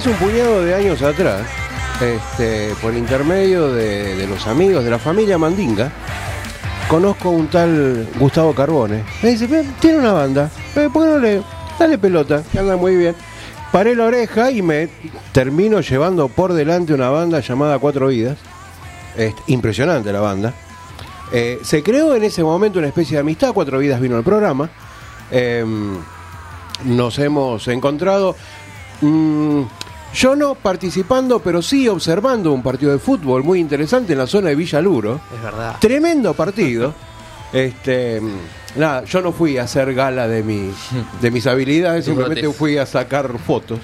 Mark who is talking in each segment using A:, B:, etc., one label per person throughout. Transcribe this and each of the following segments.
A: Hace un puñado de años atrás, este, por intermedio de, los amigos de la familia Mandinga, conozco un tal Gustavo Carbone. Me dice, "Ve, tiene una banda, eh, ¿por qué no le dale pelota? Que anda muy bien. Paré la oreja y me termino llevando por delante una banda llamada Cuatro Vidas. Impresionante la banda. Eh, se creó en ese momento una especie de amistad. Cuatro Vidas vino al programa. Em, nos hemos encontrado. mm, yo no participando, pero sí observando un partido de fútbol muy interesante en la zona de Villa Luro.
B: Es verdad.
A: Tremendo partido. Este, nada, yo no fui a hacer gala de, mi, de mis habilidades, simplemente fui a sacar fotos.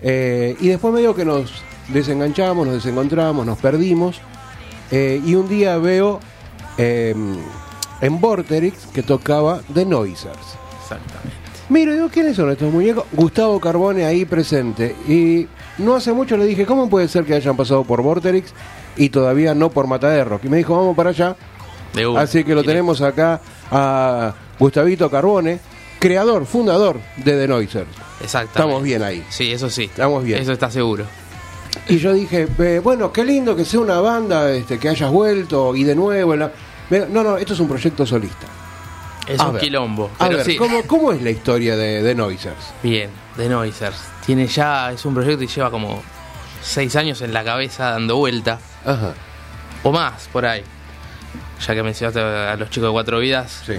A: Eh, y después medio que nos desenganchamos, nos desencontramos, nos perdimos. Eh, y un día veo eh, en Vorterix que tocaba The Noisers.
B: Exactamente.
A: Miro, digo, ¿quiénes son estos muñecos? Gustavo Carbone ahí presente. Y no hace mucho le dije, ¿cómo puede ser que hayan pasado por Vorterix y todavía no por Matadero? Y me dijo, vamos para allá.
B: De una.
A: Así que lo
B: Directo.
A: tenemos acá a Gustavito Carbone, creador, fundador de The Noisers.
B: Exactamente.
A: Estamos bien ahí.
B: Sí, eso sí.
A: Estamos bien.
B: Eso está seguro.
A: Y yo dije, "Eh, bueno, qué lindo que sea una banda, este, que hayas vuelto y de nuevo. en la-". Me- No, no, esto es un proyecto solista.
B: Es
A: A
B: un
A: ver.
B: quilombo.
A: A
B: Pero
A: ver,
B: sí.
A: ¿cómo, ¿cómo es la historia de The Noisers?
B: Bien, The Noisers. Tiene ya, es un proyecto y lleva como seis años en la cabeza dando vuelta.
A: Ajá,
B: O más, por ahí. Ya que mencionaste a los chicos de Cuatro Vidas.
A: sí,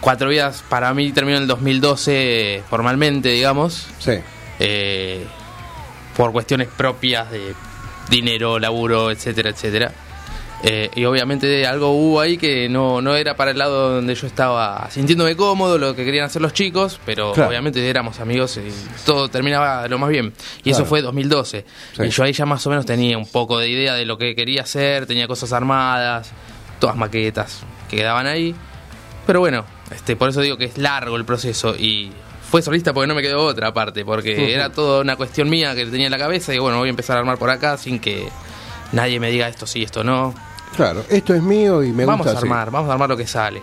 B: Cuatro Vidas para mí terminó en el 2012 formalmente, digamos.
A: sí.
B: eh, por cuestiones propias de dinero, laburo, etcétera, etcétera. Eh, y obviamente algo hubo ahí que no, no era para el lado donde yo estaba sintiéndome cómodo, lo que querían hacer los chicos, pero
A: Claro.
B: obviamente éramos amigos y todo terminaba lo más bien. Y eso fue 2012.
A: Sí.
B: Y yo ahí ya más o menos tenía un poco de idea de lo que quería hacer, tenía cosas armadas, todas maquetas que quedaban ahí. Pero bueno, este, por eso digo que es largo el proceso y fue solista porque no me quedó otra parte, porque era toda una cuestión mía que tenía en la cabeza y bueno, voy a empezar a armar por acá sin que nadie me diga esto sí, esto no.
A: Claro, esto es mío y me
B: vamos
A: gusta
B: a
A: así.
B: armar, vamos a armar lo que sale.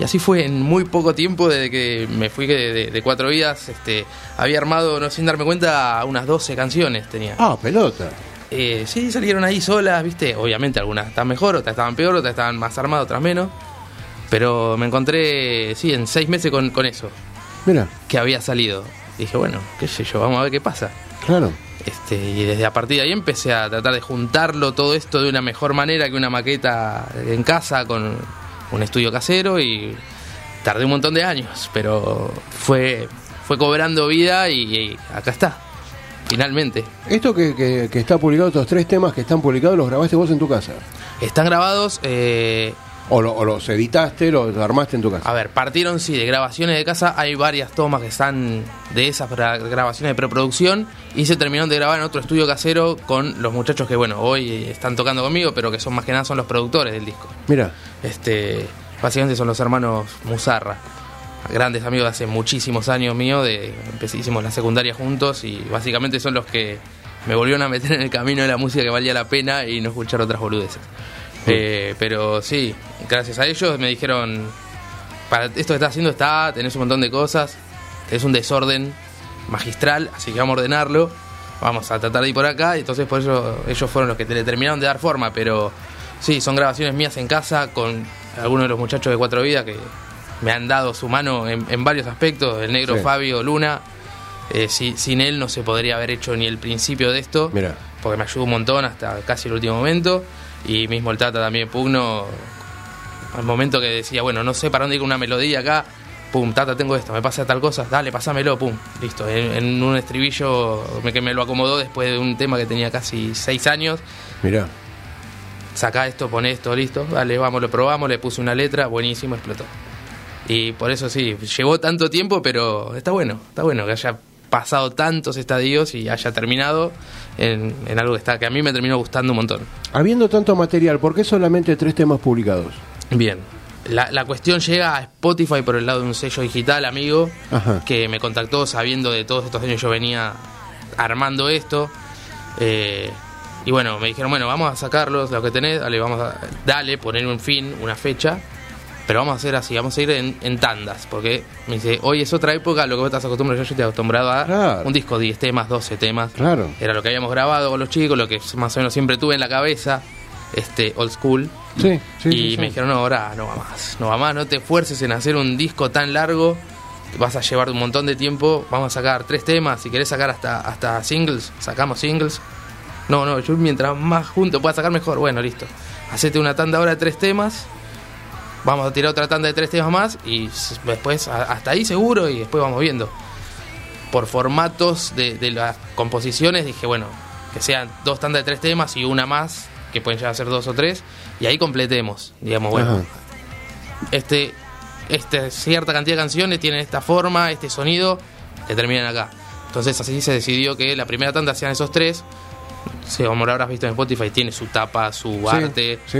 B: Y así fue en muy poco tiempo desde que me fui de, de- de cuatro vidas, este, había armado, no sin darme cuenta, unas 12 canciones tenía.
A: Ah, pelota.
B: Eh, sí, salieron ahí solas, viste, obviamente algunas estaban mejor, otras estaban peor, otras estaban más armadas, otras menos. Pero me encontré, sí, en seis meses con, con eso,
A: Mira,
B: que había salido. Dije, bueno, qué sé yo, vamos a ver qué pasa.
A: claro.
B: Este, y desde a partir de ahí empecé a tratar de juntarlo todo esto de una mejor manera que una maqueta en casa con un estudio casero y tardé un montón de años, pero fue, fue cobrando vida y, y acá está, finalmente.
A: Esto que, que- que está publicado, estos tres temas que están publicados, los grabaste vos en tu casa.
B: Están grabados, eh,
A: O, lo- o los editaste, los armaste en tu casa.
B: a ver, partieron sí de grabaciones de casa, hay varias tomas que están de esas grabaciones de preproducción y se terminaron de grabar en otro estudio casero con los muchachos que bueno, hoy están tocando conmigo, pero que son más que nada son los productores del disco.
A: Mira,
B: Este, básicamente son los hermanos Musarra, grandes amigos de hace muchísimos años mío, de hicimos la secundaria juntos y básicamente son los que me volvieron a meter en el camino de la música que valía la pena y no escuchar otras boludeces. Eh, pero sí, gracias a ellos me dijeron, para esto que estás haciendo está, tenés un montón de cosas, es un desorden magistral, así que vamos a ordenarlo, vamos a tratar de ir por acá, y entonces por eso ellos fueron los que te le terminaron de dar forma, pero sí, son grabaciones mías en casa con algunos de los muchachos de Cuatro Vidas que me han dado su mano en, en varios aspectos, el negro
A: Sí.
B: Fabio Luna, eh, si- sin él no se podría haber hecho ni el principio de esto,
A: Mira.
B: porque me ayudó un montón hasta casi el último momento, y mismo el Tata también Pugno, al momento que decía, bueno, no sé para dónde ir con una melodía acá, pum, Tata, tengo esto, me pasa tal cosa, dale, pasámelo, pum, listo. En, en un estribillo me, que me lo acomodó después de un tema que tenía casi seis años,
A: mira.
B: saca esto, pone esto, listo, dale, vamos, lo probamos, le puse una letra, buenísimo, explotó. Y por eso sí, llevó tanto tiempo, pero está bueno, está bueno que haya pasado tantos estadios y haya terminado en, en algo que está que a mí me terminó gustando un montón.
A: Habiendo tanto material, ¿por qué solamente tres temas publicados?
B: Bien. La, la cuestión llega a Spotify por el lado de un sello digital, amigo,
A: Ajá.
B: que me contactó sabiendo de todos estos años yo venía armando esto. eh, y bueno, me dijeron, bueno, vamos a sacarlos, lo que tenés, dale, vamos a, dale, poner un fin, una fecha. Pero vamos a hacer así, vamos a ir en, en tandas, porque me dice, hoy es otra época, lo que vos estás acostumbrado, yo, yo estoy acostumbrado a
A: Claro.
B: un disco de 10 temas, 12 temas.
A: Claro.
B: Era lo que habíamos grabado con los chicos, lo que más o menos siempre tuve en la cabeza, este old school.
A: Sí, sí.
B: y
A: sí,
B: me dijeron, no, ahora no va más, no va más, no te esfuerces en hacer un disco tan largo, vas a llevar un montón de tiempo, vamos a sacar tres temas, si querés sacar hasta, hasta singles, sacamos singles. No, no, yo mientras más juntos pueda sacar mejor, bueno, listo. Hacete una tanda ahora de tres temas, vamos a tirar otra tanda de tres temas más y después hasta ahí seguro y después vamos viendo. Por formatos de, de las composiciones dije, bueno, que sean dos tandas de tres temas y una más, que pueden llegar a ser dos o tres, y ahí completemos. Digamos, bueno,
A: Ajá.
B: este, este cierta cantidad de canciones tienen esta forma, este sonido, que terminan acá. Entonces así se decidió que la primera tanda sean esos tres. Si como lo habrás visto en Spotify, tiene su tapa, su
A: Sí,
B: arte.
A: Sí.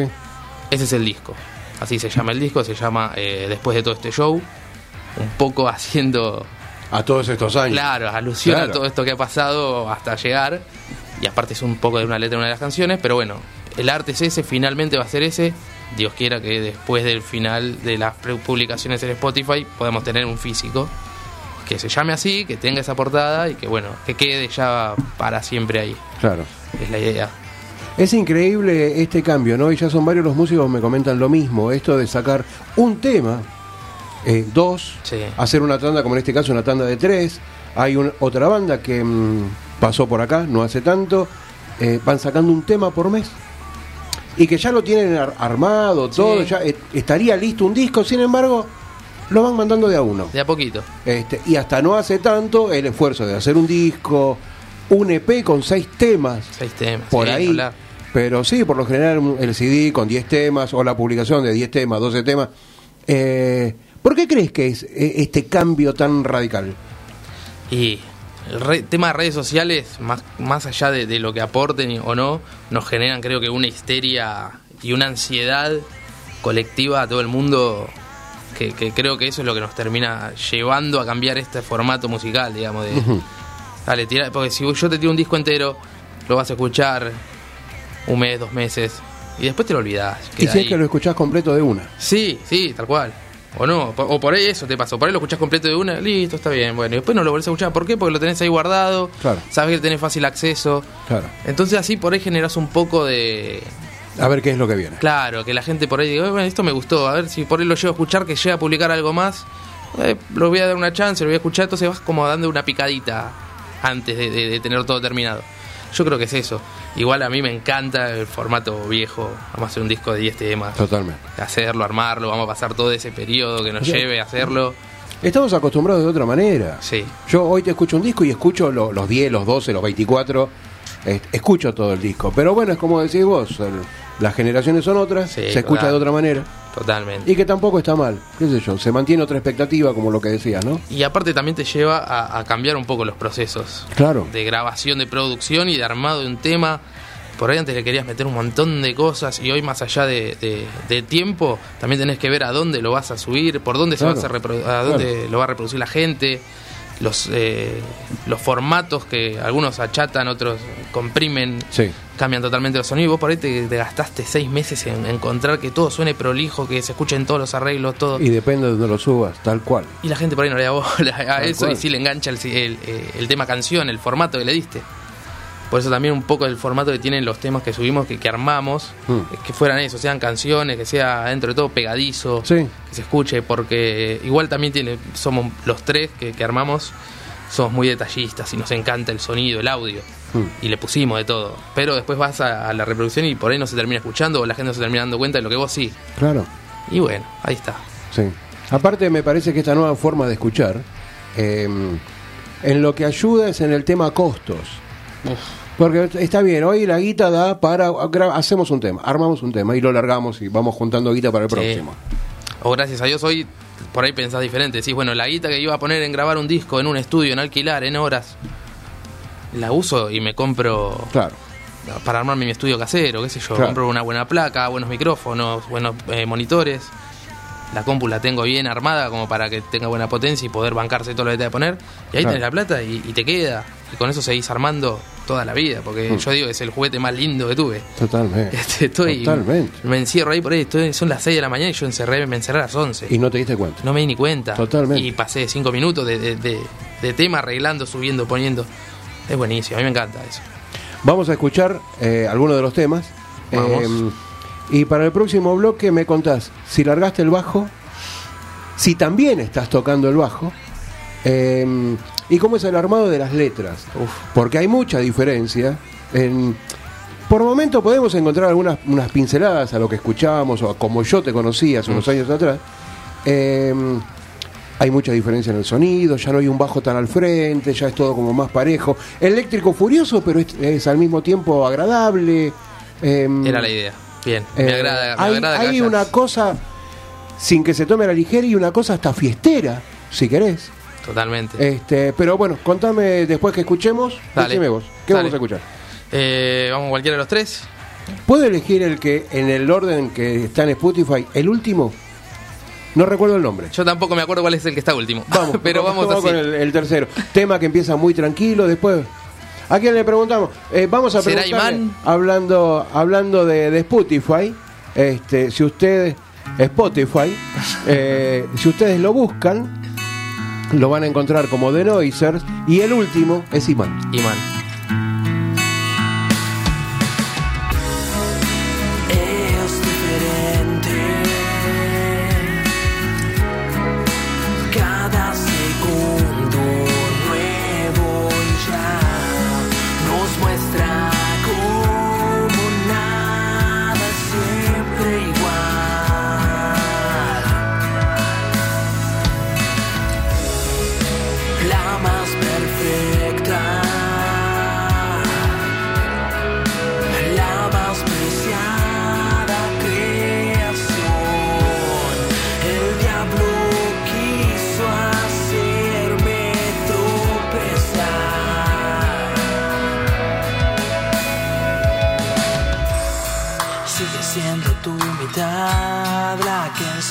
B: Ese es el disco. Así se llama el disco, se llama eh, Después de todo este show. Un poco haciendo,
A: A todos estos años.
B: claro, alusión
A: Claro.
B: a todo esto que ha pasado hasta llegar. Y aparte es un poco de una letra de una de las canciones, pero bueno, el arte es ese, finalmente va a ser ese. Dios quiera que después del final de las publicaciones en Spotify podamos tener un físico que se llame así, que tenga esa portada y que bueno, que quede ya para siempre ahí.
A: Claro.
B: Es la idea.
A: Es increíble este cambio, ¿no? Y ya son varios los músicos que me comentan lo mismo. Esto de sacar un tema, eh, dos,
B: Sí.
A: hacer una tanda, como en este caso, una tanda de tres. Hay un- otra banda que mm, pasó por acá, no hace tanto. eh, van sacando un tema por mes. Y que ya lo tienen ar- armado, todo,
B: Sí.
A: ya eh, estaría listo un disco, sin embargo, lo van mandando de a uno.
B: De a poquito.
A: Este, y hasta no hace tanto el esfuerzo de hacer un disco, un EP con seis temas,
B: Seis temas.
A: por
B: sí,
A: ahí. Pero sí, por lo general el CD con 10 temas o la publicación de 10 temas, 12 temas. Eh, ¿Por qué crees que es eh, este cambio tan radical?
B: Y el re- tema de redes sociales, más, más allá de, de lo que aporten o no, nos generan creo que una histeria y una ansiedad colectiva a todo el mundo que, que creo que eso es lo que nos termina llevando a cambiar este formato musical, digamos, de... Dale, tira, porque si yo te tiro un disco entero, lo vas a escuchar un mes, dos meses, y después te lo olvidás.
A: Y si es que lo escuchás completo de una.
B: Sí, sí, tal cual. O no, o por ahí eso te pasó. Por ahí lo escuchás completo de una, listo, está bien. Bueno, y después no lo volvés a escuchar. ¿Por qué? Porque lo tenés ahí guardado.
A: Claro.
B: Sabes que tenés fácil acceso.
A: Claro.
B: Entonces así por ahí generás un poco de...
A: A ver qué es lo que viene.
B: Claro, que la gente por ahí diga, bueno, esto me gustó. A ver si por ahí lo llevo a escuchar, que llega a publicar algo más. Eh, lo voy a dar una chance, lo voy a escuchar. Entonces vas como dando una picadita antes de, de- de tener todo terminado. Yo creo que es eso. Igual a mí me encanta el formato viejo. Vamos a hacer un disco de 10 temas
A: Totalmente.
B: hacerlo, armarlo, vamos a pasar todo ese periodo que nos lleve a hacerlo.
A: Estamos acostumbrados de otra manera.
B: Sí,
A: Yo hoy te escucho un disco y escucho lo- los 10, los 12, los 24. eh, escucho todo el disco. Pero bueno, es como decís vos, el- las generaciones son otras,
B: Sí,
A: se escucha
B: claro.
A: de otra manera.
B: Totalmente.
A: Y que tampoco está mal, qué sé yo, se mantiene otra expectativa como lo que decías, ¿no?
B: Y aparte también te lleva a, a cambiar un poco los procesos
A: Claro.
B: de grabación, de producción y de armado de un tema. Por ahí antes le querías meter un montón de cosas y hoy más allá de, de- de tiempo también tenés que ver a dónde lo vas a subir, por dónde se va a, hacer a dónde lo va a reproducir la gente, los eh, los formatos que algunos achatan, otros comprimen,
A: Sí.
B: cambian totalmente los sonidos. Vos por ahí te, te gastaste seis meses en encontrar que todo suene prolijo, que se escuchen todos los arreglos, todo.
A: Y depende de donde lo subas, tal cual.
B: Y la gente por ahí no le da bola a
A: Tal
B: eso
A: cual.
B: y sí le engancha el, el- el tema canción, el formato que le diste. Por eso también un poco el formato que tienen los temas que subimos, que, que armamos,
A: Mm.
B: que fueran eso, sean canciones, que sea dentro de todo pegadizo,
A: Sí.
B: que se escuche, porque igual también tiene, somos los tres que, que armamos, somos muy detallistas y nos encanta el sonido, el audio.
A: Mm.
B: Y le pusimos de todo. Pero después vas a, a la reproducción y por ahí no se termina escuchando o la gente no se termina dando cuenta de lo que vos sí.
A: Claro.
B: Y bueno, ahí está.
A: Sí. Aparte me parece que esta nueva forma de escuchar, eh, en lo que ayuda es en el tema costos. Porque está bien, hoy la guita da para, hacemos un tema, armamos un tema y lo largamos y vamos juntando guita para el
B: Sí.
A: próximo.
B: O gracias a Dios hoy por ahí pensás diferente. Decís, bueno, la guita que iba a poner en grabar un disco en un estudio, en alquilar, en horas, la uso y me compro
A: Claro,
B: para armarme mi estudio casero, qué sé yo.
A: Claro.
B: Compro una buena placa, buenos micrófonos, buenos eh, monitores. La compu la tengo bien armada como para que tenga buena potencia y poder bancarse todo lo que te voy a poner. Y ahí
A: Claro.
B: tenés la plata y, y te queda. Y con eso seguís armando toda la vida, porque
A: Mm.
B: yo digo que es el juguete más lindo que tuve.
A: Totalmente.
B: Este, estoy,
A: Totalmente.
B: Me encierro ahí por ahí, estoy- son las 6 de la mañana y yo encerré, me encerré a las 11.
A: Y no te diste cuenta.
B: No me di ni cuenta.
A: Totalmente.
B: Y pasé 5 minutos de, de- de- de tema arreglando, subiendo, poniendo. Es buenísimo, a mí me encanta eso.
A: Vamos a escuchar eh, algunos de los temas.
B: Vamos.
A: Eh, y para el próximo bloque me contás si largaste el bajo, si también estás tocando el bajo, eh, y cómo es el armado de las letras.
B: Uf.
A: Porque hay mucha diferencia. En, por momento podemos encontrar algunas unas pinceladas a lo que escuchábamos o a como yo te conocí hace unos años atrás. Eh, hay mucha diferencia en el sonido, ya no hay un bajo tan al frente, ya es todo como más parejo. Eléctrico furioso, pero es, es al mismo tiempo agradable. Eh,
B: Era la idea. Bien, me
A: eh,
B: agrada. Me
A: hay
B: agrada
A: hay una cosa, sin que se tome a la ligera, y una cosa hasta fiestera, si querés.
B: Totalmente.
A: Este, pero bueno, contame después que escuchemos,
B: Dale.
A: decime vos, ¿qué
B: Dale.
A: vamos a escuchar?
B: Eh, Vamos cualquiera de los tres.
A: ¿Puedo elegir el que en el orden que está en Spotify, el último? No recuerdo el nombre.
B: Yo tampoco me acuerdo cuál es el que está último.
A: Vamos,
B: pero vamos, así.
A: con el, el tercero. Tema que empieza muy tranquilo, después. ¿A quién le preguntamos? Eh, vamos a
B: ¿Será
A: preguntarle,
B: Imán?
A: hablando hablando de, de Spotify, este, si ustedes Spotify, eh, si ustedes lo buscan, lo van a encontrar como The Noisers y el último es Imán.
B: Imán.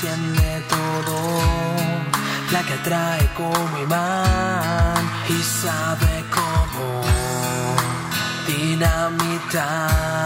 C: Enciende todo, la que atrae como imán y sabe cómo dinamitar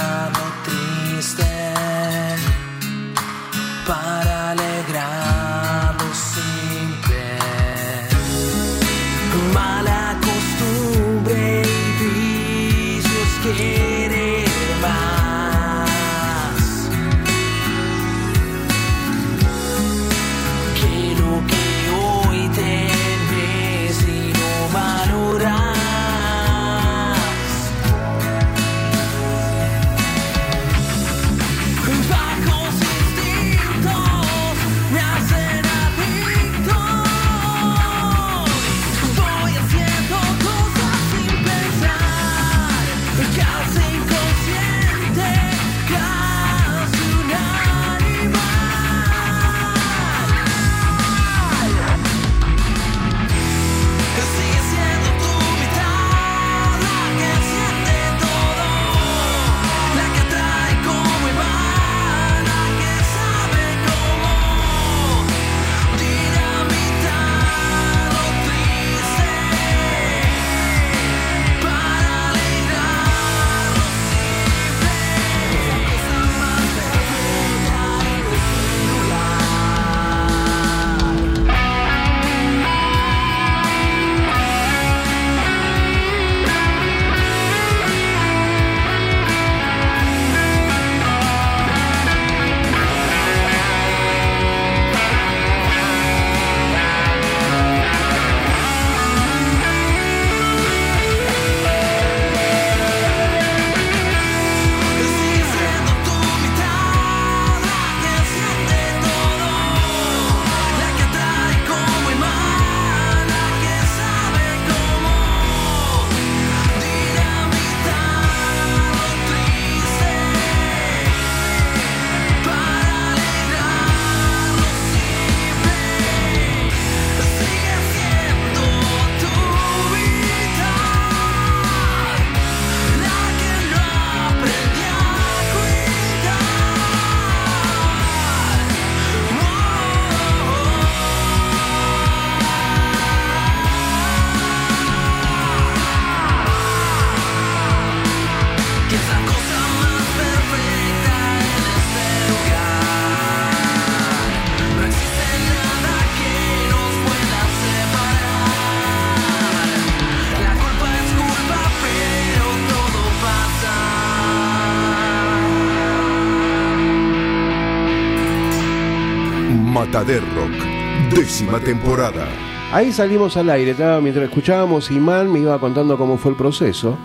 D: Temporada.
A: Ahí salimos al aire, estaba- mientras escuchábamos, Imán me iba contando cómo fue el proceso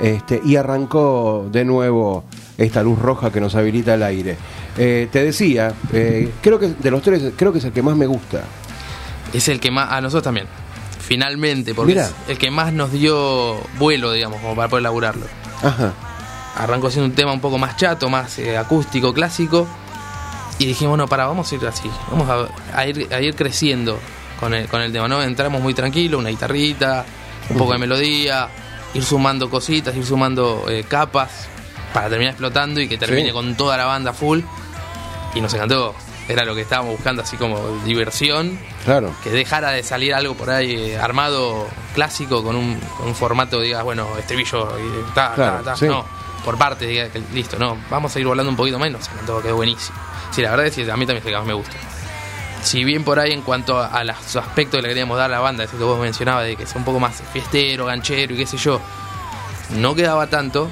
A: este, y arrancó de nuevo esta luz roja que nos habilita el aire. Eh, te decía, eh, creo que de los tres, creo que es el que más me gusta.
B: Es el que más. A nosotros también. Finalmente, porque
A: Mirá.
B: es el que más nos dio vuelo, digamos, como para poder laburarlo.
A: Ajá,
B: Arrancó siendo un tema un poco más chato, más eh, acústico, clásico. Y dijimos, bueno, para, vamos a ir así. Vamos a, a ir, a ir creciendo con el, con el tema, ¿no? Entramos muy tranquilo, una guitarrita, un poco de melodía, ir sumando cositas, ir sumando eh, capas para terminar explotando y que termine
A: Sí.
B: con toda la banda full. Y nos encantó. Era lo que estábamos buscando, así como diversión
A: claro.
B: que dejara de salir algo por ahí eh, armado clásico con un, con un formato, digas, bueno, estribillo y ta,
A: Claro,
B: ta, ta.
A: sí.
B: No, por parte, diga que listo, no, vamos a ir volando un poquito menos, todo quedó buenísimo. Sí, la verdad es que a mí también es el que más me gusta. Si bien por ahí en cuanto a, a los aspectos que le queríamos dar a la banda, eso que vos mencionabas, de que sea un poco más fiestero, ganchero y qué sé yo, no quedaba tanto,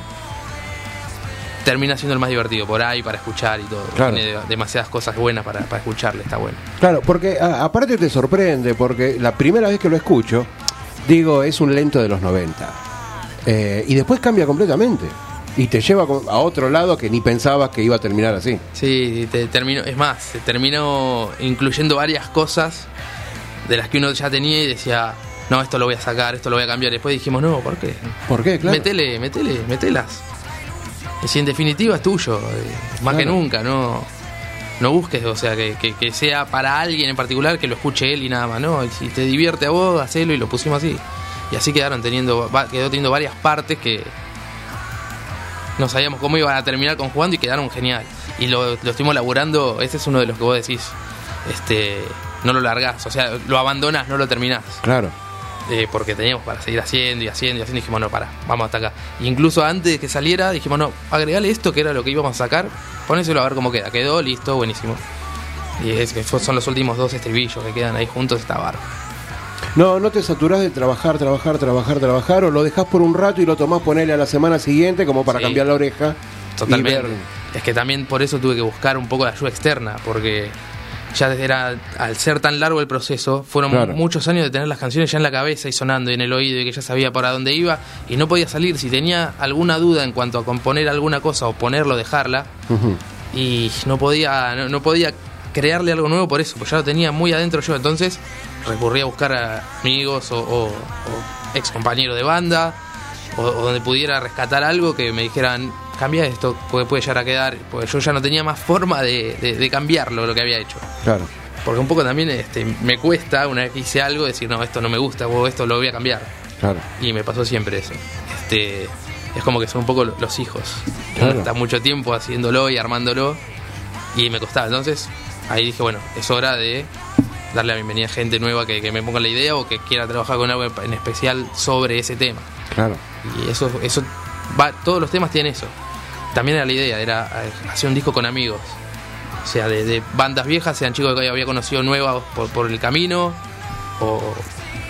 B: termina siendo el más divertido por ahí para escuchar y todo.
A: Claro.
B: Tiene de- demasiadas cosas buenas para, para escucharle, está bueno.
A: Claro, porque a- aparte te sorprende, porque la primera vez que lo escucho, digo, es un lento de los 90. Eh, y después cambia completamente. Y te lleva a otro lado que ni pensabas que iba a terminar así.
B: Sí, te terminó, es más, se terminó incluyendo varias cosas de las que uno ya tenía y decía, no, esto lo voy a sacar, esto lo voy a cambiar. Después dijimos, no, ¿por qué?
A: ¿Por qué? Claro.
B: Metele, metele, metelas. Si en definitiva es tuyo, eh, más que nunca, no, no busques, o sea, que, que- que sea para alguien en particular, que lo escuche él y nada más, ¿no? Y si te divierte a vos, hacelo y lo pusimos así. Y así quedaron teniendo, quedó teniendo varias partes que no sabíamos cómo iban a terminar conjugando y quedaron genial. Y lo, lo estuvimos laburando, ese es uno de los que vos decís, este, no lo largás, o sea, lo abandonás, no lo terminás.
A: Claro.
B: Eh, porque teníamos para seguir haciendo y haciendo y haciendo. Y dijimos, no, para, vamos hasta acá. E incluso antes de que saliera, dijimos, no, agregale esto que era lo que íbamos a sacar, ponéselo a ver cómo queda. Quedó, listo, buenísimo. Y es que son los últimos dos estribillos que quedan ahí juntos, está bárbaro.
A: No, no te saturás de trabajar, trabajar, trabajar, trabajar, o lo dejás por un rato y lo tomás ponerle a la semana siguiente como para
B: Sí.
A: cambiar la oreja.
B: Totalmente. Es que también por eso tuve que buscar un poco de ayuda externa, porque ya desde era, al ser tan largo el proceso, fueron
A: Claro.
B: muchos años de tener las canciones ya en la cabeza y sonando y en el oído y que ya sabía para dónde iba y no podía salir. Si tenía alguna duda en cuanto a componer alguna cosa o ponerlo, dejarla, y no podía no, no podía crearle algo nuevo por eso, pues ya lo tenía muy adentro yo, entonces recurrí a buscar a amigos o, o- o ex compañeros de banda o, o donde pudiera rescatar algo que me dijeran cambia esto, porque puede llegar a quedar, porque yo ya no tenía más forma de, de- de cambiarlo lo que había hecho.
A: Claro.
B: Porque un poco también este, me cuesta, una vez que hice algo, decir, no, esto no me gusta, o esto lo voy a cambiar.
A: Claro.
B: Y me pasó siempre eso. Este, es como que son un poco lo- los hijos.
A: Claro.
B: Está mucho tiempo haciéndolo y armándolo y me costaba. Entonces ahí dije, bueno, es hora de darle la bienvenida a gente nueva que, que me ponga la idea o que quiera trabajar con algo en especial sobre ese tema.
A: Claro.
B: Y eso, eso va, todos los temas tienen eso. También era la idea, era eh, hacer un disco con amigos. O sea, de, de bandas viejas, sean chicos que había conocido nuevas por, por el camino, o,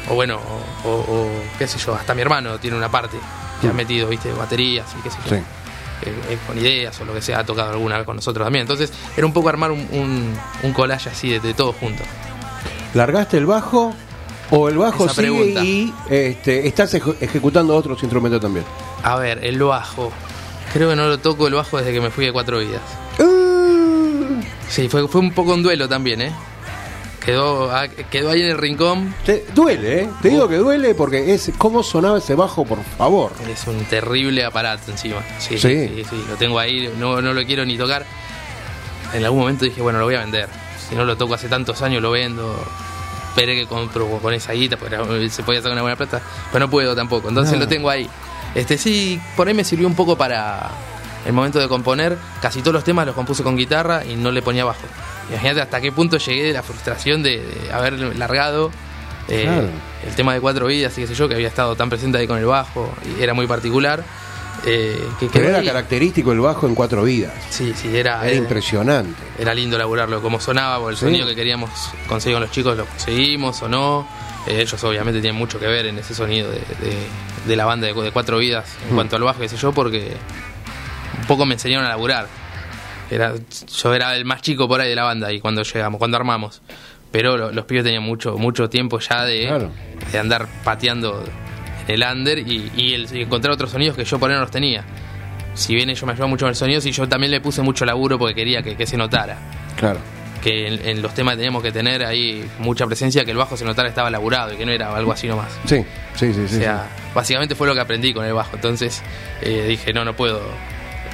B: o bueno, o, qué sé yo, hasta mi hermano tiene una parte que ha metido, viste, baterías y qué sé yo.
A: Sí.
B: Eh, eh, con ideas o lo que sea, ha tocado alguna vez con nosotros también. Entonces, era un poco armar un, un, un collage así de, de todos juntos.
A: ¿Largaste el bajo o el bajo
B: Esa
A: sigue
B: pregunta.
A: y este, estás eje- ejecutando otros instrumentos también?
B: A ver, el bajo. Creo que no lo toco el bajo desde que me fui de cuatro vidas.
A: Uh,
B: Sí, fue, fue un poco un duelo también, ¿eh? Quedó, ah, quedó ahí en el rincón.
A: te- duele, ¿eh? Te digo que duele porque es cómo sonaba ese bajo, por favor.
B: Es un terrible aparato encima. Sí,
A: Sí.
B: sí, sí, lo tengo ahí, no, no lo quiero ni tocar. En algún momento dije, bueno, lo voy a vender. Si no lo toco hace tantos años, lo vendo. Esperé que compro con esa guita, porque se podía sacar una buena plata. Pero no puedo tampoco, entonces
A: No.
B: lo tengo ahí. Este sí, por ahí me sirvió un poco para el momento de componer. Casi todos los temas los compuse con guitarra y no le ponía bajo. Imagínate hasta qué punto llegué de la frustración de, de haber largado eh,
A: Claro.
B: el tema de cuatro vidas y qué sé yo, que había estado tan presente ahí con el bajo y era muy particular. Eh, que
A: Pero era
B: ahí.
A: característico el bajo en cuatro vidas.
B: Sí, sí, era,
A: impresionante.
B: era lindo laburarlo, como sonaba, por el
A: Sí.
B: sonido que queríamos conseguir con los chicos, lo conseguimos o no. Eh, ellos obviamente tienen mucho que ver en ese sonido de, de- de la banda de, de cuatro vidas en
A: Mm.
B: cuanto al bajo, qué sé yo, porque un poco me enseñaron a laburar. Era, yo era el más chico por ahí de la banda y cuando llegamos, cuando armamos. Pero lo- los pibes tenían mucho, mucho tiempo ya de,
A: Claro.
B: de andar pateando el under y, y el- y encontrar otros sonidos que yo por ahí no los tenía. Si bien ellos me ayudaban mucho con el sonido, y yo también le puse mucho laburo porque quería que, que se notara.
A: Claro.
B: Que en, en los temas teníamos que tener ahí mucha presencia, que el bajo se notara estaba laburado y que no era algo así nomás.
A: Sí, sí, sí.
B: O sea, básicamente fue lo que aprendí con el bajo. Entonces eh, dije, no, no puedo.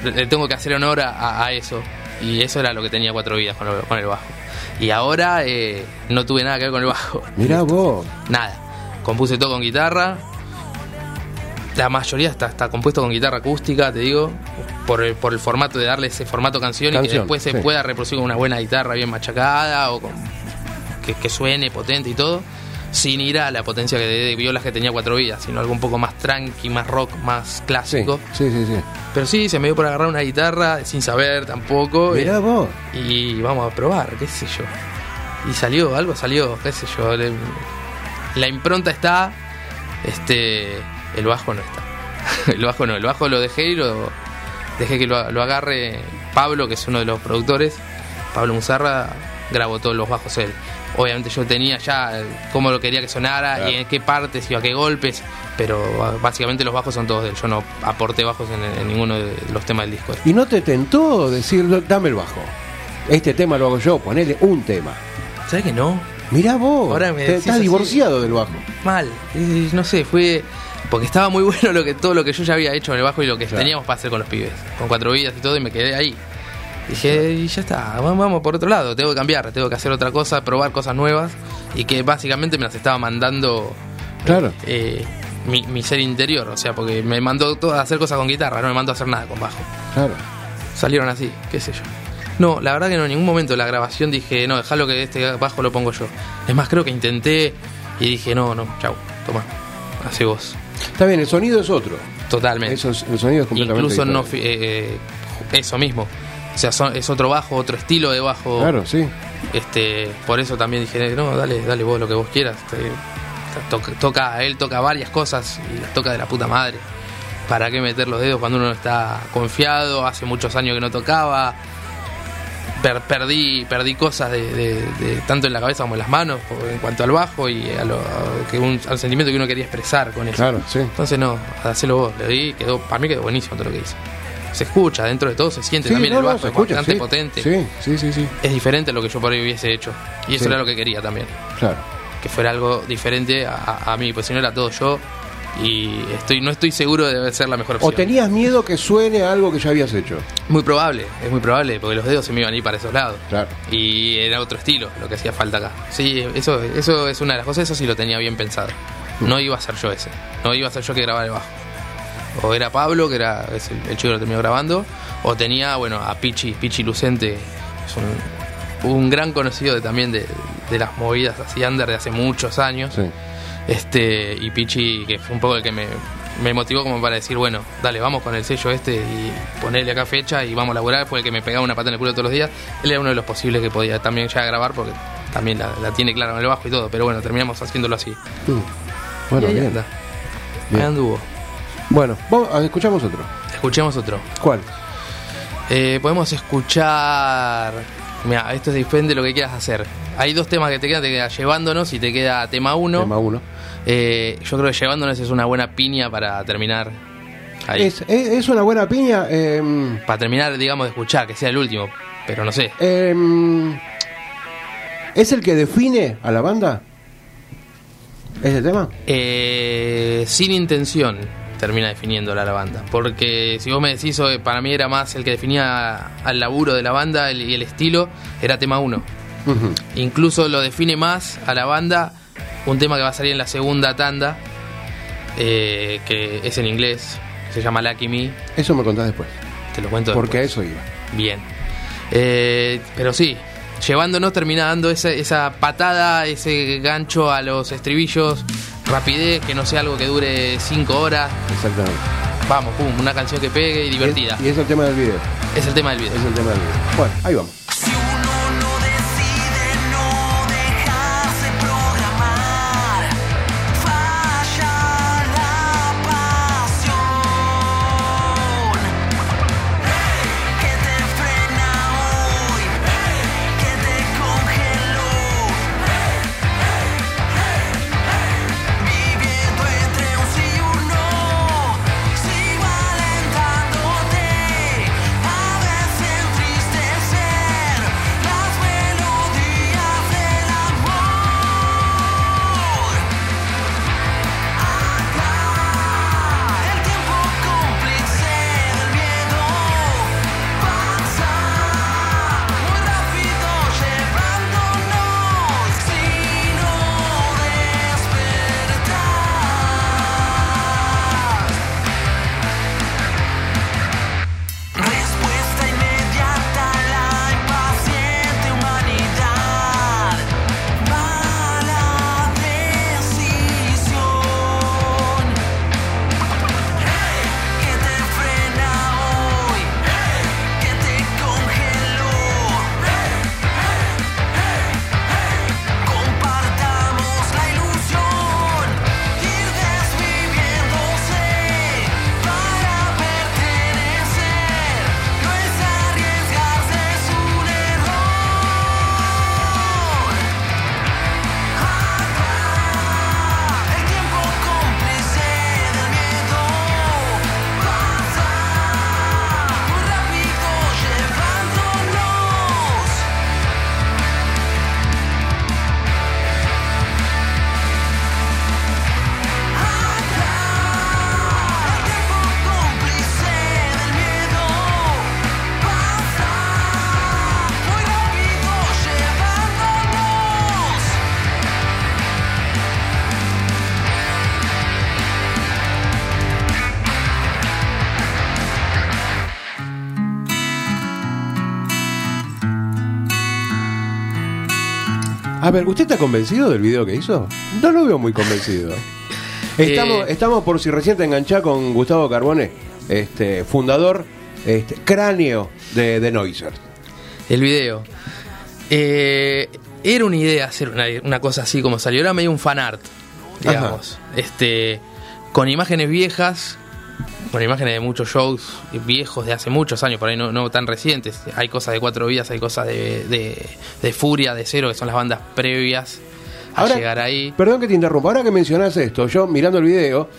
B: Le tengo que hacer honor a, a eso. Y eso era lo que tenía cuatro vidas con, el- con el bajo. Y ahora eh, no tuve nada que ver con el bajo.
A: Mirá vos.
B: Nada. Compuse todo con guitarra. La mayoría está, está compuesto con guitarra acústica, te digo, por el, por el formato de darle ese formato canción, y que
A: Canción,
B: después se
A: sí.
B: pueda reproducir con una buena guitarra bien machacada o con, que, que suene potente y todo, sin ir a la potencia que de, de violas que tenía cuatro vidas, sino algo un poco más tranqui, más rock, más clásico.
A: sí, sí, sí.
B: Pero sí, se me dio por agarrar una guitarra sin saber tampoco.
A: Mirá
B: eh,
A: vos.
B: y vamos a probar, qué sé yo. Y salió, algo salió, qué sé yo. le- la impronta está, este, el bajo no está. el bajo no, el bajo lo dejé y lo dejé que lo, lo agarre Pablo, que es uno de los productores. Pablo Musarra grabó todos los bajos él. Obviamente yo tenía ya eh, cómo lo quería que sonara
A: Claro.
B: y en qué partes y a qué golpes, pero básicamente los bajos son todos de él. Yo no aporté bajos en, en ninguno de los temas del disco.
A: ¿Y no te tentó decir, dame el bajo? Este tema lo hago yo, ponele un tema.
B: ¿Sabes que no?
A: Mirá vos.
B: Ahora me
A: te- estás
B: así.
A: divorciado del bajo.
B: mal. Y no sé, fue. Porque estaba muy bueno lo que todo lo que yo ya había hecho en el bajo y lo que
A: Claro.
B: teníamos para hacer con los pibes. Con cuatro vidas y todo, y me quedé ahí. Dije, y ya está, vamos, por otro lado, tengo que cambiar, tengo que hacer otra cosa, probar cosas nuevas. Y que básicamente me las estaba mandando
A: Claro.
B: eh, mi, mi ser interior. O sea, porque me mandó todo a hacer cosas con guitarra, no me mandó a hacer nada con bajo.
A: Claro.
B: Salieron así, qué sé yo. No, la verdad que no, en ningún momento de la grabación dije, no, déjalo que este bajo lo pongo yo. Es más, creo que intenté y dije, no, no, chau, toma, hace vos.
A: Está bien, el sonido es otro.
B: Totalmente.
A: Eso es- el sonido es completamente
B: Incluso no eh, eh, eso mismo. O sea, son- es otro bajo, otro estilo de bajo.
A: Claro, sí.
B: Este, por eso también dije, no, dale, dale vos lo que vos quieras. Te- toca, toca- él toca varias cosas y las toca de la puta madre. ¿Para qué meter los dedos cuando uno está confiado? Hace muchos años que no tocaba. Per- perdí, perdí cosas de, de- de- tanto en la cabeza como en las manos en cuanto al bajo y a lo- que un- al sentimiento que uno quería expresar con eso.
A: Claro, sí.
B: Entonces no, hacelo vos, le di, quedó, para mí quedó buenísimo todo lo que hice. Se escucha, dentro de todo se siente
A: Sí,
B: también
A: no,
B: el bajo, es
A: escucha,
B: bastante
A: sí.
B: potente.
A: Sí, sí, sí, sí.
B: Es diferente a lo que yo por ahí hubiese hecho. Y eso era lo que quería también.
A: Claro.
B: Que fuera algo diferente a, a- a mí, pues si no era todo yo. Y estoy no estoy seguro de ser la mejor
A: ¿O
B: opción.
A: tenías miedo que suene a algo que ya habías hecho?
B: Muy probable, es muy probable, porque los dedos se me iban a ir para esos lados.
A: Claro.
B: Y era otro estilo lo que hacía falta acá. Sí, eso, eso es una de las cosas, eso sí lo tenía bien pensado. No iba a ser yo ese, no iba a ser yo que grababa el bajo. O era Pablo, que era es el, el chico que lo terminó grabando, o tenía, bueno, a Pichi, Pichi Lucente, es un, un gran conocido de, también de, de las movidas así under de hace muchos años.
A: Sí.
B: Este, y Pichi, que fue un poco el que me, me motivó como para decir, bueno, dale, vamos con el sello este y ponerle acá fecha y vamos a laburar, fue el que me pegaba una pata en el culo todos los días. Él era uno de los posibles que podía también ya grabar porque también la, la tiene clara en el bajo y todo, pero bueno, terminamos haciéndolo así.
A: Mm. Bueno,
B: y ahí
A: bien.
B: anda.
A: Bien.
B: Ahí anduvo.
A: Bueno, vamos, a- escuchamos otro.
B: Escuchemos otro.
A: ¿Cuál?
B: Eh, podemos escuchar. Mira, esto depende de lo que quieras hacer. Hay dos temas que te quedan, te queda llevándonos y te queda tema uno.
A: Tema uno.
B: Eh, yo creo que llevándonos es una buena piña para terminar. Ahí.
A: Es, es, es una buena piña. em,
B: Para terminar, digamos, de escuchar, que sea el último. Pero no sé.
A: em, ¿Es el que define a la banda? ¿Ese tema?
B: Eh, sin intención termina definiéndola la banda. Porque si vos me decís, eh, para mí era más el que definía al laburo de la banda y el estilo, era tema uno. Incluso lo define más a la banda un tema que va a salir en la segunda tanda, eh, que es en inglés, que se llama Lucky Me.
A: Eso me contás después.
B: Te lo cuento
A: Porque a eso iba.
B: Bien. Eh, pero sí, llevándonos termina dando esa, esa patada, ese gancho a los estribillos, rapidez, que no sea algo que dure cinco horas.
A: Exactamente.
B: Vamos, pum, una canción que pegue y divertida.
A: Y es el tema del video.
B: Es el tema del video.
A: Es el tema del video. Bueno, ahí vamos. A ver, ¿usted está convencido del video que hizo? No lo veo muy convencido. Estamos,
B: Eh.
A: estamos por si recién te enganchás con Gustavo Carbone, este, fundador, este, cráneo de, de Noiser.
B: El video. Eh, era una idea hacer una, una cosa así como salió. Era medio un fan art, digamos. Este, con imágenes viejas, con imágenes de muchos shows viejos de hace muchos años, por ahí no, no tan recientes. Hay cosas de cuatro vidas, hay cosas de, de, de Furia, de Cero, que son las bandas previas a llegar ahí.
A: Perdón que te interrumpa, ahora que mencionás esto, yo mirando el video,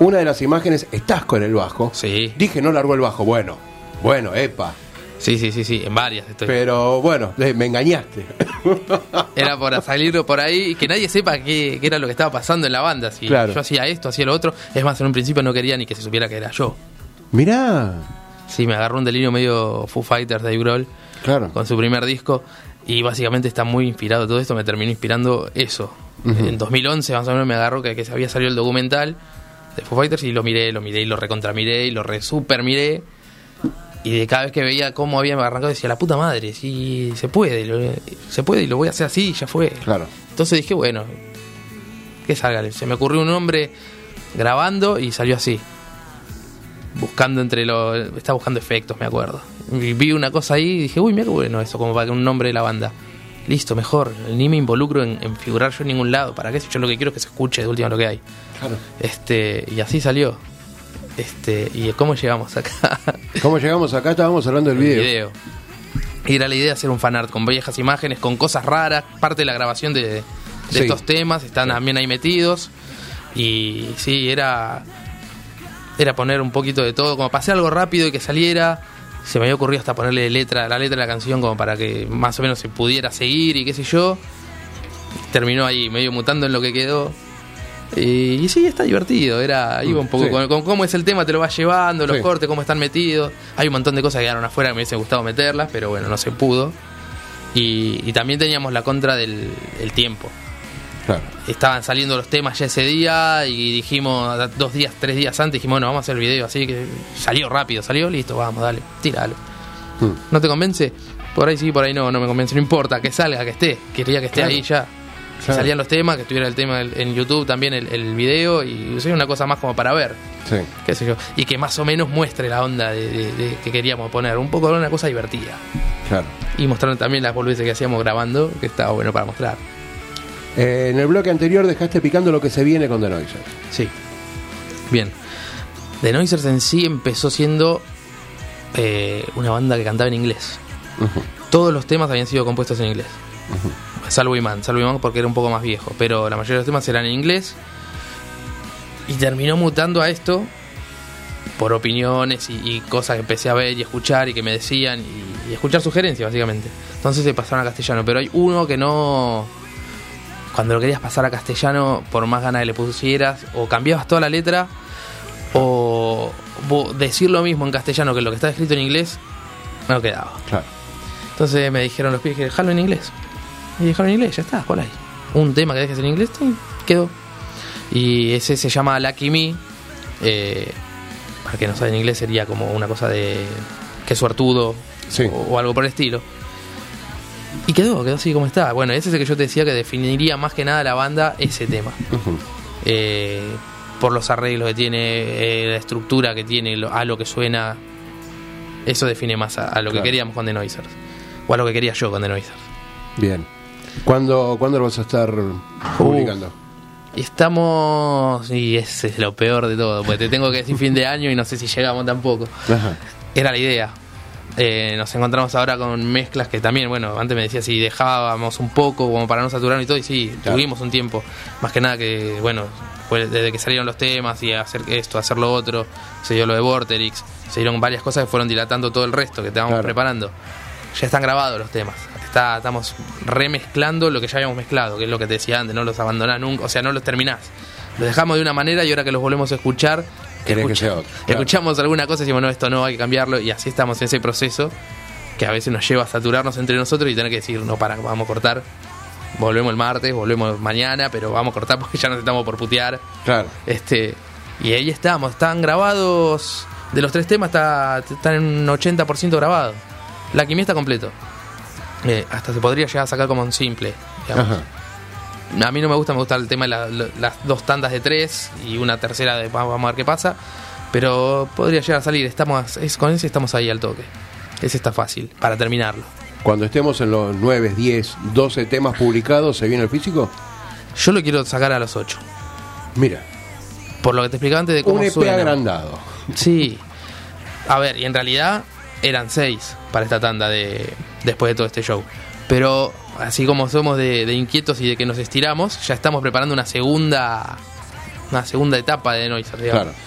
A: una de las imágenes, estás con el bajo.
B: Sí.
A: Dije, no largó el bajo. Bueno, bueno, epa.
B: Sí, sí, sí, sí, en varias estoy.
A: Pero bueno, me engañaste.
B: Era para salir por ahí y que nadie sepa qué, qué era lo que estaba pasando en la banda. Si
A: Claro.
B: yo hacía esto, hacía lo otro. Es más, en un principio no quería ni que se supiera que era yo.
A: Mirá.
B: Sí, me agarró un delirio medio Foo Fighters de Grohl
A: Claro.
B: con su primer disco. Y básicamente está muy inspirado todo esto. Me terminó inspirando eso. En 2011 más o menos me agarró que, que se había salido el documental de Foo Fighters y lo miré, lo miré y lo recontramiré y lo re super miré. Y de cada vez que veía cómo había arrancado decía, la puta madre, sí, se puede, lo- se puede y lo voy a hacer así y ya fue.
A: Claro.
B: Entonces dije, bueno, que salga. Se me ocurrió un nombre grabando y salió así. Buscando entre los. Estaba buscando efectos, me acuerdo. Y vi una cosa ahí y dije, uy, mira qué bueno eso, como para que un nombre de la banda. Listo, mejor. Ni me involucro en, en figurar yo en ningún lado. ¿Para qué? Si yo lo que quiero es que se escuche de última lo que hay.
A: Claro.
B: Este, y así salió. Este, y cómo llegamos acá.
A: ¿Cómo llegamos acá? Estábamos hablando del
B: el
A: video.
B: video. Y era la idea hacer un fanart con viejas imágenes, con cosas raras, parte de la grabación de, de
A: Sí.
B: estos temas, están también ahí metidos. Y sí, era era poner un poquito de todo, como para hacer algo rápido y que saliera. Se me había ocurrido hasta ponerle letra, la letra de la canción como para que más o menos se pudiera seguir y qué sé yo. Terminó ahí medio mutando en lo que quedó. Y, y sí, está divertido. Era, iba un poco
A: Sí.
B: con, con cómo es el tema, te lo vas llevando, los
A: Sí.
B: cortes, cómo están metidos. Hay un montón de cosas que quedaron afuera que me hubiese gustado meterlas, pero bueno, no se pudo. Y, y también teníamos la contra del el tiempo.
A: Claro.
B: Estaban saliendo los temas ya ese día y dijimos, dos días, tres días antes, dijimos, bueno, vamos a hacer el video. Así que salió rápido, salió, listo, vamos, dale, tíralo.
A: Hmm.
B: ¿No te convence? Por ahí sí, por ahí no, no me convence, no importa, que salga, que esté. Quería que esté
A: Claro.
B: ahí ya.
A: Claro.
B: salían los temas, que estuviera el tema en YouTube también, el, el video, y sea una cosa más como para ver,
A: Sí.
B: qué sé yo. Y que más o menos muestre la onda de, de- de que queríamos poner, un poco una cosa divertida.
A: Claro.
B: Y mostrando también las boludeces que hacíamos grabando, que estaba bueno para mostrar.
A: Eh, en el bloque anterior dejaste picando lo que se viene con The Noiser.
B: Sí. Bien. The Noisers en sí empezó siendo eh, una banda que cantaba en inglés. Todos los temas habían sido compuestos en inglés. Salvo Iman, salvo Iman porque era un poco más viejo, pero la mayoría de los temas eran en inglés. Y terminó mutando a esto por opiniones y, y cosas que empecé a ver y escuchar y que me decían y, y escuchar sugerencias básicamente. Entonces se pasaron a castellano, pero hay uno que no... Cuando lo querías pasar a castellano, por más ganas que le pusieras, o cambiabas toda la letra, o decir lo mismo en castellano que lo que está escrito en inglés, no quedaba.
A: Claro.
B: Entonces me dijeron los pibes que dejarlo en inglés. Y dejaron en inglés, ya está, por ahí. Un tema que dejes en inglés, sí, quedó. Y ese se llama Lucky Me. Eh, para que no sabe en inglés sería como una cosa de que suertudo
A: Sí.
B: o, o algo por el estilo. Y quedó, quedó así como está. Bueno, ese es el que yo te decía que definiría más que nada la banda ese tema. Eh, por los arreglos que tiene, eh, la estructura que tiene, lo- a lo que suena. Eso define más a, a lo
A: Claro.
B: que queríamos con The Noisers. O a lo que quería yo con The Noisers.
A: Bien. ¿Cuándo, ¿Cuándo lo vas a estar publicando?
B: Y estamos. Y ese es lo peor de todo, porque te tengo que decir fin de año y no sé si llegamos tampoco.
A: Ajá.
B: Era la idea. Eh, nos encontramos ahora con mezclas que también, bueno, antes me decía si dejábamos un poco como para no saturar y todo, y sí,
A: Claro.
B: tuvimos un tiempo. Más que nada que, bueno, fue desde que salieron los temas y hacer esto, hacer lo otro, se dio lo de Vorterix, se dieron varias cosas que fueron dilatando todo el resto que estábamos
A: Claro.
B: preparando. Ya están grabados los temas. Está, estamos remezclando lo que ya habíamos mezclado, que es lo que te decía antes, no los abandonás nunca, o sea, no los terminás. Los dejamos de una manera y ahora que los volvemos a escuchar,
A: Querés que
B: escucha-
A: sea otro, claro.
B: escuchamos alguna cosa y decimos, no, esto no, hay que cambiarlo, y así estamos en ese proceso que a veces nos lleva a saturarnos entre nosotros y tener que decir, no, para, vamos a cortar. Volvemos el martes, volvemos mañana, pero vamos a cortar porque ya nos estamos por putear.
A: Claro.
B: Este, y ahí estamos, están grabados. De los tres temas está, están en un 80% grabados. La quimia está completo. Eh, hasta se podría llegar a sacar como un simple.
A: Ajá.
B: A mí no me gusta, me gusta el tema de la- las dos tandas de tres y una tercera de vamos a ver qué pasa. Pero podría llegar a salir, estamos es, con ese estamos ahí al toque. Ese está fácil, para terminarlo.
A: Cuando estemos en los 9, 10, 12 temas publicados, ¿se viene el físico?
B: Yo lo quiero sacar a los 8.
A: Mira,
B: Por lo que te explicaba antes de cómo
A: un EP
B: suena.
A: agrandado.
B: Sí. A ver, y en realidad eran seis para esta tanda de después de todo este show. Pero así como somos de, de inquietos y de que nos estiramos, ya estamos preparando una segunda una segunda etapa de Noiser, digamos.
A: Claro.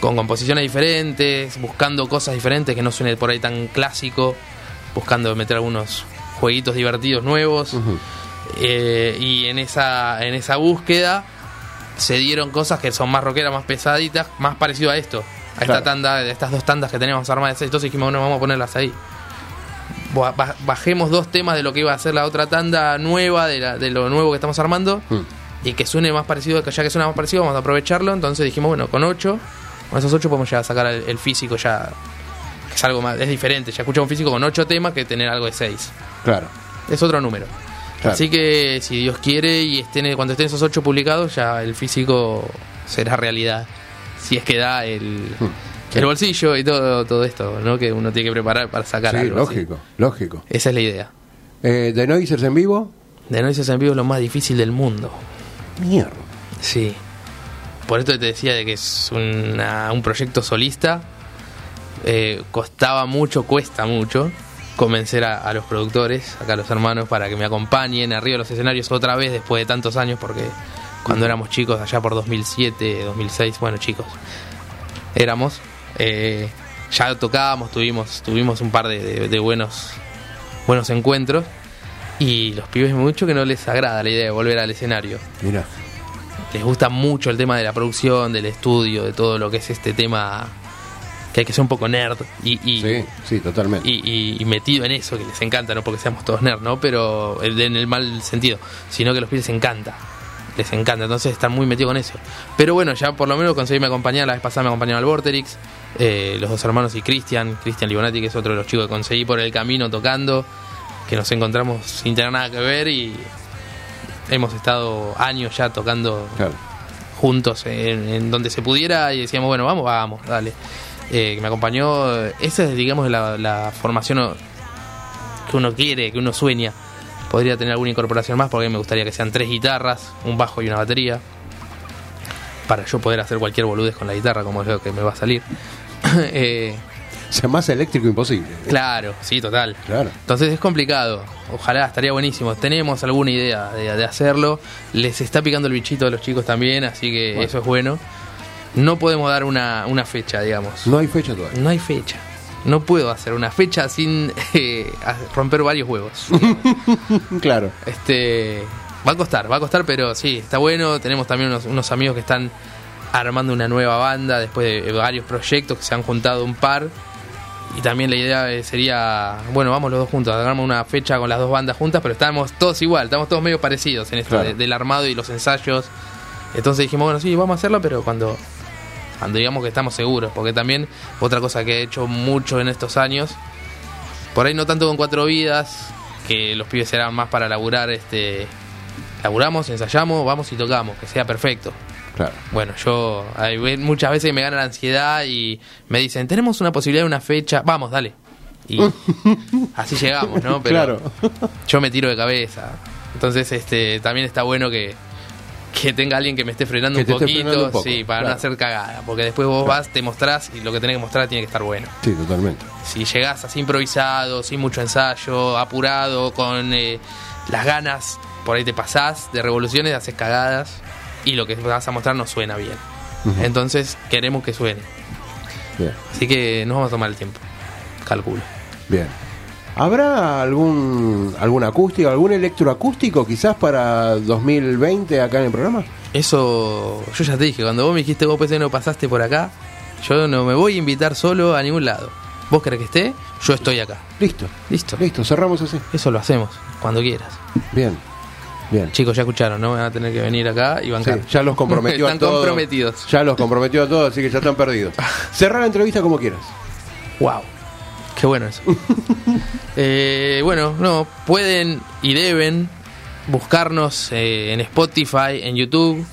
B: Con composiciones diferentes, buscando cosas diferentes que no suene por ahí tan clásico, buscando meter algunos jueguitos divertidos nuevos. Eh, y en esa, en esa búsqueda se dieron cosas que son más rockeras, más pesaditas, más parecido a esto. A esta tanda, de estas dos tandas que teníamos armadas. Entonces dijimos, bueno, vamos a ponerlas ahí. Ba- ba- Bajemos dos temas de lo que iba a ser la otra tanda nueva, de, la- de lo nuevo que estamos armando.
A: Mm.
B: Y que suene más parecido, que ya que suena más parecido, vamos a aprovecharlo. Entonces dijimos, bueno, con ocho, con esos ocho podemos ya sacar el, el físico ya. Que es algo más, es diferente. Ya escuchamos un físico con ocho temas que tener algo de seis
A: Claro.
B: es otro número.
A: Claro.
B: Así que si Dios quiere y estén, cuando estén esos ocho publicados, ya el físico será realidad. Si es que da el,
A: Hmm.
B: El bolsillo y todo, todo esto, ¿no? Que uno tiene que preparar para sacar
A: Sí,
B: algo. así.
A: lógico, lógico.
B: Esa es la idea.
A: Eh, ¿De Noisers en vivo?
B: De Noises en vivo es lo más difícil del mundo.
A: Mierda.
B: Sí. Por esto te decía de que es una- un proyecto solista. Eh, costaba mucho, cuesta mucho convencer a, a los productores, acá a los hermanos, para que me acompañen arriba de los escenarios otra vez después de tantos años, porque cuando éramos chicos, allá por 2007, 2006, bueno, chicos, éramos, eh, ya tocábamos, tuvimos, tuvimos un par de, de- de buenos, buenos encuentros. Y los pibes mucho que no les agrada la idea de volver al escenario
A: Mira.
B: les gusta mucho el tema de la producción, del estudio, de todo lo que es este tema que hay que ser un poco nerd y, y,
A: Sí, sí, totalmente.
B: y- y- y metido en eso, que les encanta, no porque seamos todos nerd, ¿no? Pero en el mal sentido, sino que a los pibes les encanta. Les encanta, entonces están muy metidos con eso. Pero bueno, ya por lo menos conseguí acompañar, la vez pasada me acompañaron al Vorterix, eh, los dos hermanos y Cristian, Cristian Libonati, que es otro de los chicos que conseguí por el camino tocando, que nos encontramos sin tener nada que ver y hemos estado años ya tocando
A: Claro.
B: juntos en, en donde se pudiera y decíamos, bueno, vamos, vamos, dale. Eh, que me acompañó, esa es, digamos, la, la formación que uno quiere, que uno sueña. Podría tener alguna incorporación más porque me gustaría que sean tres guitarras, un bajo y una batería. Para yo poder hacer cualquier boludez con la guitarra, como es lo que me va a salir. Eh,
A: sea, más eléctrico imposible.
B: claro, sí, total.
A: Claro.
B: Entonces es complicado. Ojalá, estaría buenísimo. Tenemos alguna idea de, de hacerlo. Les está picando el bichito a los chicos también, así que
A: Bueno.
B: eso es bueno. No podemos dar una, una fecha, digamos.
A: No hay fecha todavía.
B: No hay fecha. No puedo hacer una fecha sin eh, romper varios huevos.
A: Claro.
B: este Va a costar, va a costar, pero sí, está bueno. Tenemos también unos, unos amigos que están armando una nueva banda después de varios proyectos que se han juntado un par. Y también la idea eh, sería, bueno, vamos los dos juntos, hagamos una fecha con las dos bandas juntas, pero estamos todos igual, estamos todos medio parecidos en esto
A: Claro.
B: de- del armado y los ensayos. Entonces dijimos, bueno, sí, vamos a hacerlo, pero cuando, cuando digamos que estamos seguros, porque también otra cosa que he hecho mucho en estos años, por ahí no tanto con cuatro vidas, que los pibes eran más para laburar, este, laburamos, ensayamos, vamos y tocamos, que sea perfecto.
A: Claro.
B: Bueno, yo hay muchas veces me gana la ansiedad y me dicen, tenemos una posibilidad de una fecha, vamos, dale. Y así llegamos, ¿no? Pero
A: Claro.
B: yo me tiro de cabeza. Entonces, este, también está bueno que, que tenga alguien que me esté frenando un
A: esté
B: poquito,
A: frenando un poco,
B: sí, para
A: claro.
B: no hacer cagada. Porque después vos vas, te mostrás y lo que tenés que mostrar tiene que estar bueno.
A: Sí, totalmente.
B: Si llegás así improvisado, sin mucho ensayo, apurado, con eh, las ganas, por ahí te pasás de revoluciones, haces cagadas y lo que vas a mostrar no suena bien. Entonces queremos que suene.
A: Bien.
B: Así que nos vamos a tomar el tiempo. Calculo.
A: Bien. ¿Habrá algún algún acústico, algún electroacústico quizás para 2020 acá en el programa?
B: Eso, yo ya te dije, cuando vos me dijiste vos pensé no pasaste por acá, yo no me voy a invitar solo a ningún lado. Vos querés que esté, yo estoy acá.
A: Listo.
B: Listo.
A: Listo, cerramos así.
B: Eso lo hacemos, cuando quieras.
A: Bien. Bien.
B: Chicos, ya escucharon, ¿no? Van a tener que venir acá y
A: Sí,
B: bancar.
A: ya los comprometió a
B: Están
A: todos.
B: comprometidos.
A: Ya los comprometió a todos, así que ya están perdidos. Cerrar la entrevista como quieras.
B: Wow. Qué bueno eso. Eh, bueno, no, pueden y deben buscarnos eh, en Spotify, en YouTube,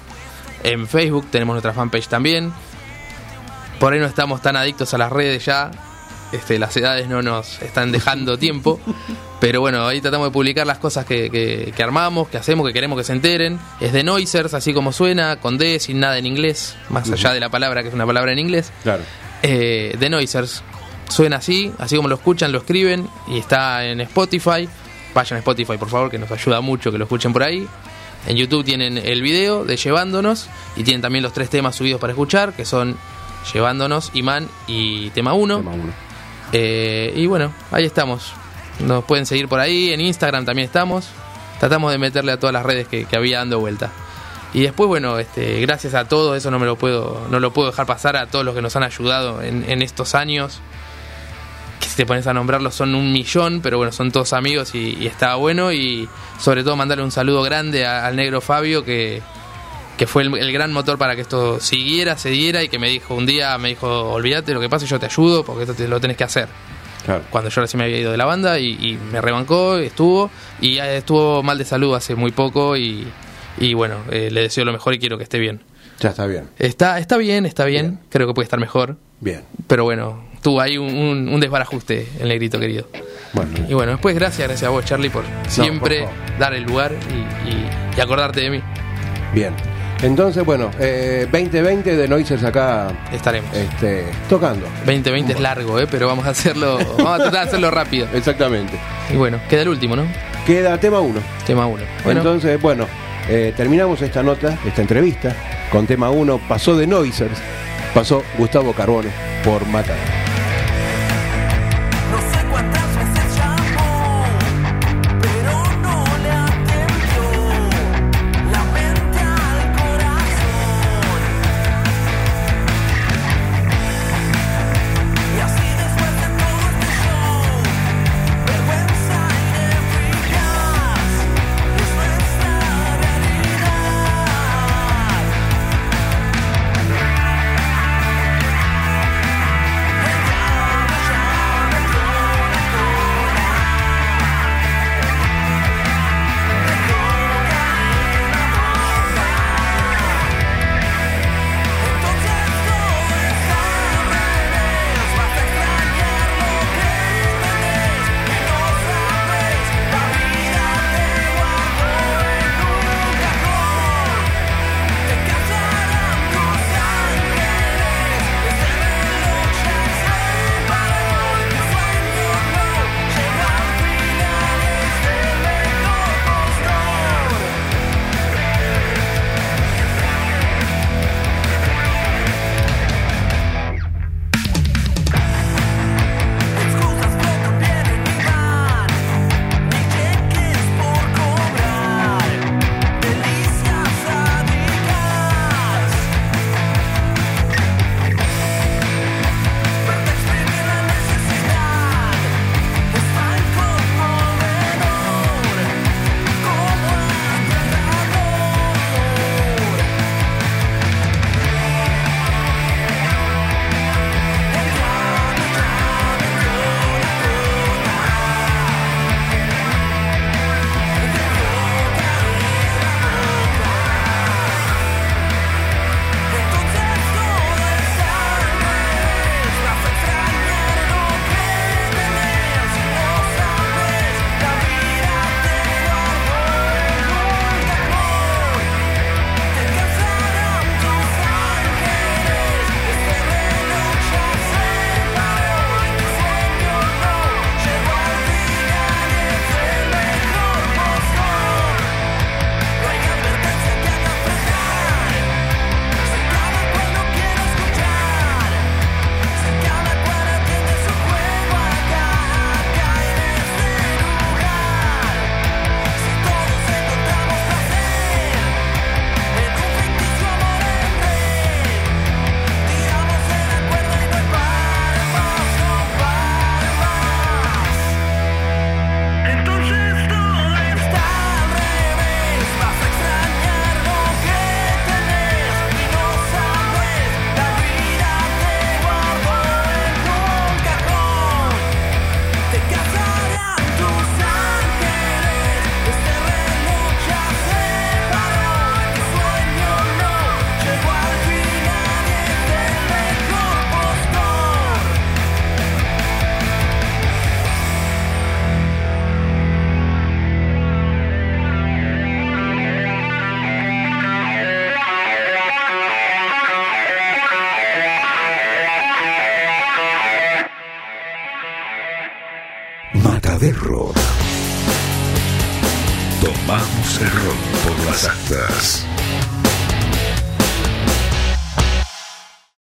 B: en Facebook, tenemos nuestra fanpage también. Por ahí no estamos tan adictos a las redes ya, este, las edades no nos están dejando tiempo. Pero bueno, ahí tratamos de publicar las cosas que, que- que armamos, que hacemos, que queremos que se enteren. Es de Noisers, así como suena, con D, sin nada en inglés, más allá de la palabra, que es una palabra en inglés.
A: Claro.
B: Eh, The Noisers. Suena así, así como lo escuchan, lo escriben y está en Spotify. Vayan a Spotify, por favor, que nos ayuda mucho que lo escuchen por ahí. En YouTube tienen el video de Llevándonos y tienen también los tres temas subidos para escuchar, que son Llevándonos, Imán y Tema 1.
A: Tema uno.
B: Eh, y bueno, ahí estamos. Nos pueden seguir por ahí, en Instagram también estamos. Tratamos de meterle a todas las redes que, había dando vuelta. Y después, bueno, este, gracias a todos, eso no me lo puedo, no lo puedo dejar pasar a todos los que nos han ayudado en, estos años. Que si te pones a nombrarlos son un millón, pero bueno, son todos amigos y, y está bueno. Y sobre todo mandarle un saludo grande al negro Fabio que, que fue el, el gran motor para que esto siguiera, se diera y que me dijo un día, me dijo, olvídate lo que pasa, yo te ayudo porque esto te, lo tenés que hacer
A: Claro.
B: cuando yo recién me había ido de la banda y, y me rebancó, estuvo y estuvo mal de salud hace muy poco y, y bueno, eh, le deseo lo mejor y quiero que esté bien.
A: Ya está bien.
B: Está, está bien, está bien,
A: Bien.
B: creo que puede estar mejor,
A: Bien.
B: pero bueno, tuvo ahí un, un- un desbarajuste el negrito querido.
A: Bueno.
B: Y bueno, después gracias, gracias a vos Charlie por siempre
A: por
B: dar el lugar y, y- y acordarte de mí.
A: Bien. Entonces, bueno, eh, 2020 de Noisers acá
B: Estaremos.
A: este, tocando.
B: 2020 es largo, ¿eh? pero vamos a hacerlo, vamos a tratar de hacerlo rápido.
A: Exactamente.
B: Y bueno, queda el último, ¿no?
A: Queda tema 1.
B: Tema 1. Bueno,
A: Entonces, bueno, eh, terminamos esta nota, esta entrevista, con tema 1. Pasó de Noisers, pasó Gustavo Carbone por Matar.